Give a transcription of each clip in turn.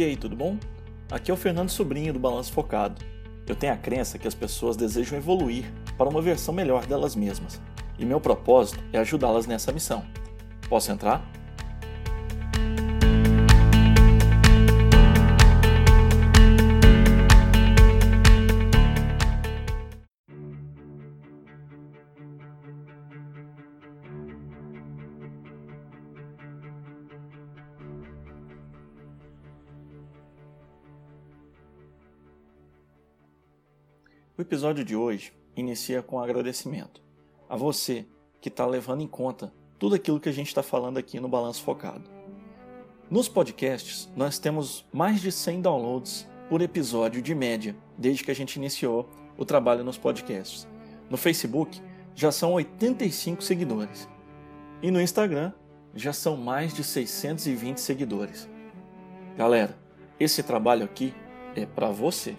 E aí, tudo bom? Aqui é o Fernando Sobrinho do Balanço Focado. Eu tenho a crença que as pessoas desejam evoluir para uma versão melhor delas mesmas, e meu propósito é ajudá-las nessa missão. Posso entrar? O episódio de hoje inicia com um agradecimento a você que está levando em conta tudo aquilo que a gente está falando aqui no Balanço Focado. Nos podcasts, nós temos mais de 100 downloads por episódio de média, desde que a gente iniciou o trabalho nos podcasts. No Facebook, já são 85 seguidores. E no Instagram, já são mais de 620 seguidores. Galera, esse trabalho aqui é para você.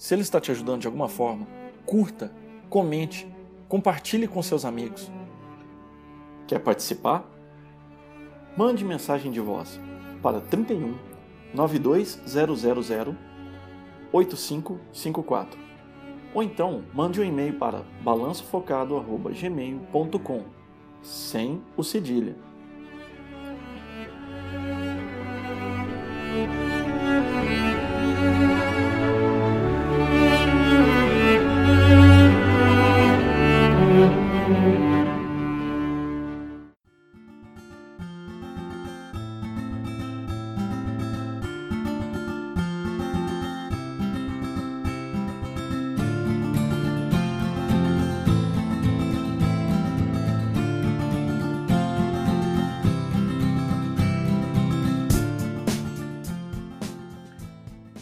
Se ele está te ajudando de alguma forma, curta, comente, compartilhe com seus amigos. Quer participar? Mande mensagem de voz para 31 92000 8554 ou então mande um e-mail para balançofocado@gmail.com sem o cedilha.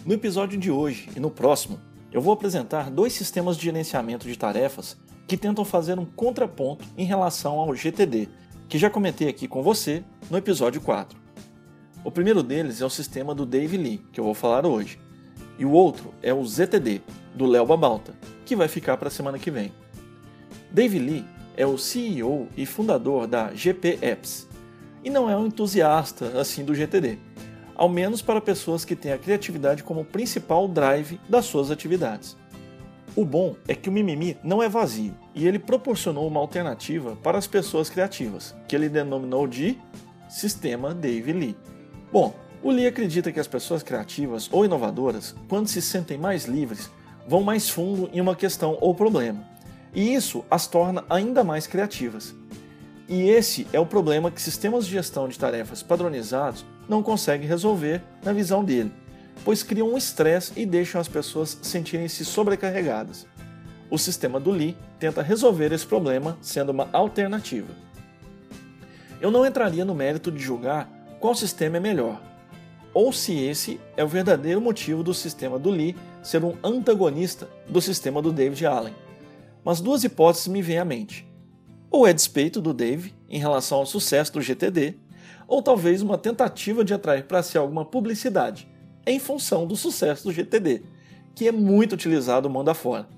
No episódio de hoje e no próximo, eu vou apresentar dois sistemas de gerenciamento de tarefas que tentam fazer um contraponto em relação ao GTD, que já comentei aqui com você no episódio 4. O primeiro deles é o sistema do Dave Lee, que eu vou falar hoje, e o outro é o ZTD, do Léo Babalta, que vai ficar para a semana que vem. Dave Lee é o CEO e fundador da GP Apps, e não é um entusiasta assim do GTD ao menos para pessoas que têm a criatividade como principal drive das suas atividades. O bom é que o mimimi não é vazio e ele proporcionou uma alternativa para as pessoas criativas, que ele denominou de Sistema Dave Lee. Bom, o Lee acredita que as pessoas criativas ou inovadoras, quando se sentem mais livres, vão mais fundo em uma questão ou problema, e isso as torna ainda mais criativas. E esse é o problema que sistemas de gestão de tarefas padronizados não conseguem resolver na visão dele, pois criam um estresse e deixam as pessoas sentirem-se sobrecarregadas. O sistema do Lee tenta resolver esse problema sendo uma alternativa. Eu não entraria no mérito de julgar qual sistema é melhor, ou se esse é o verdadeiro motivo do sistema do Lee ser um antagonista do sistema do David Allen. Mas duas hipóteses me vêm à mente ou é despeito do Dave em relação ao sucesso do GTD, ou talvez uma tentativa de atrair para si alguma publicidade em função do sucesso do GTD, que é muito utilizado mundo afora.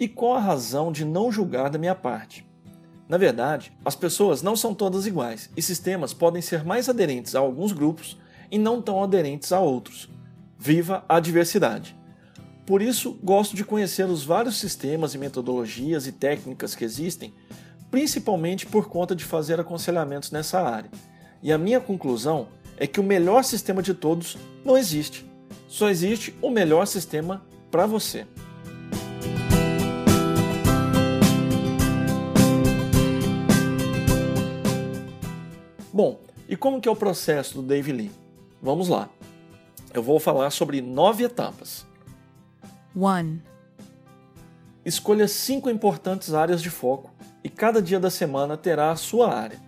E qual a razão de não julgar da minha parte? Na verdade, as pessoas não são todas iguais e sistemas podem ser mais aderentes a alguns grupos e não tão aderentes a outros. Viva a diversidade! Por isso, gosto de conhecer os vários sistemas e metodologias e técnicas que existem, principalmente por conta de fazer aconselhamentos nessa área. E a minha conclusão é que o melhor sistema de todos não existe. Só existe o melhor sistema para você. Bom, e como que é o processo do Dave Lee? Vamos lá. Eu vou falar sobre nove etapas. 1. Escolha cinco importantes áreas de foco e cada dia da semana terá a sua área.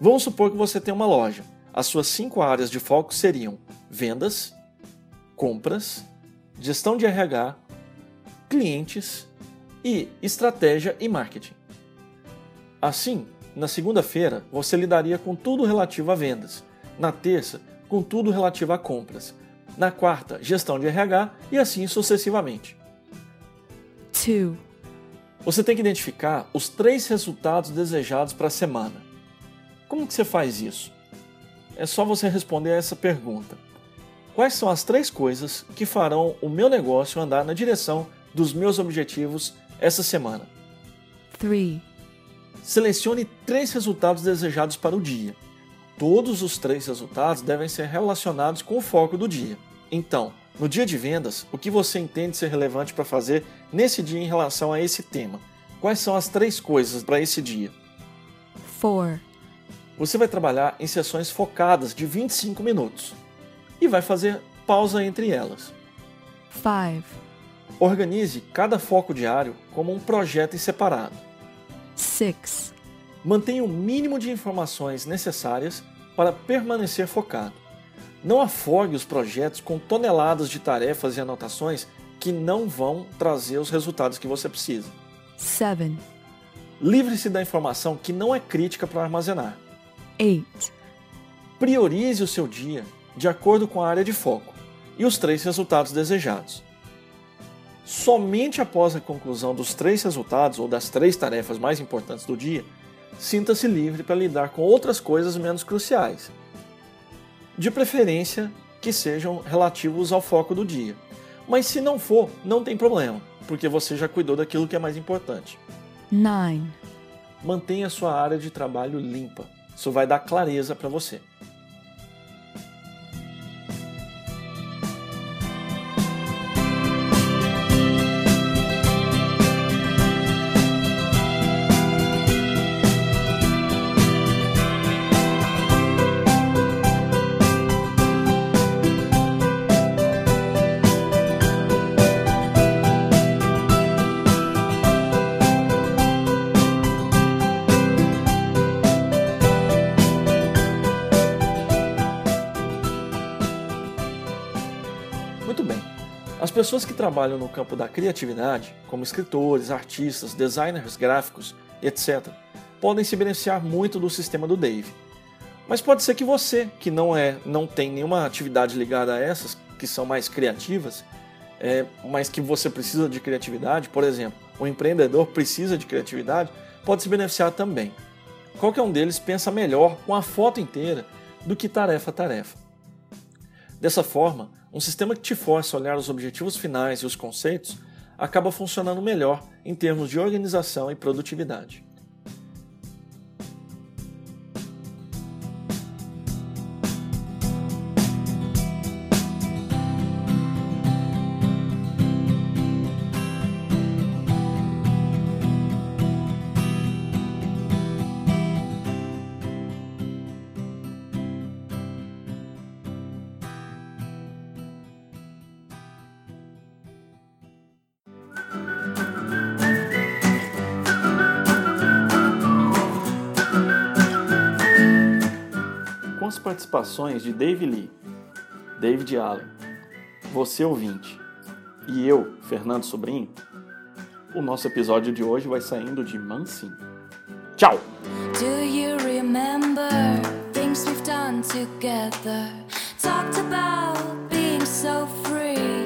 Vamos supor que você tem uma loja. As suas cinco áreas de foco seriam vendas, compras, gestão de RH, clientes e estratégia e marketing. Assim, na segunda-feira você lidaria com tudo relativo a vendas, na terça, com tudo relativo a compras na quarta, gestão de RH e assim sucessivamente. 2. Você tem que identificar os três resultados desejados para a semana. Como que você faz isso? é só você responder a essa pergunta. Quais são as três coisas que farão o meu negócio andar na direção dos meus objetivos essa semana? 3. Selecione três resultados desejados para o dia. Todos os três resultados devem ser relacionados com o foco do dia. Então, no dia de vendas, o que você entende ser relevante para fazer nesse dia em relação a esse tema? Quais são as três coisas para esse dia? 4. Você vai trabalhar em sessões focadas de 25 minutos e vai fazer pausa entre elas. 5. Organize cada foco diário como um projeto em separado. 6. Mantenha o mínimo de informações necessárias para permanecer focado. Não afogue os projetos com toneladas de tarefas e anotações que não vão trazer os resultados que você precisa. 7. Livre-se da informação que não é crítica para armazenar. 8. Priorize o seu dia de acordo com a área de foco e os três resultados desejados. Somente após a conclusão dos três resultados ou das três tarefas mais importantes do dia, sinta-se livre para lidar com outras coisas menos cruciais. De preferência que sejam relativos ao foco do dia. Mas se não for, não tem problema, porque você já cuidou daquilo que é mais importante. 9. Mantenha sua área de trabalho limpa. Isso vai dar clareza para você. As pessoas que trabalham no campo da criatividade, como escritores, artistas, designers gráficos, etc., podem se beneficiar muito do sistema do Dave. Mas pode ser que você, que não é, não tem nenhuma atividade ligada a essas, que são mais criativas, é, mas que você precisa de criatividade, por exemplo, um empreendedor precisa de criatividade, pode se beneficiar também. Qualquer um deles pensa melhor com a foto inteira do que tarefa a tarefa. Dessa forma, um sistema que te força a olhar os objetivos finais e os conceitos acaba funcionando melhor em termos de organização e produtividade. Com as participações de Dave Lee, David Allen, você ouvinte e eu, Fernando Sobrinho, o nosso episódio de hoje vai saindo de mansinho. Tchau! Do you remember things we've done together? Talked about being so free.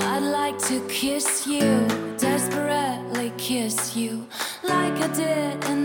I'd like to kiss you, desperately kiss you, like I did in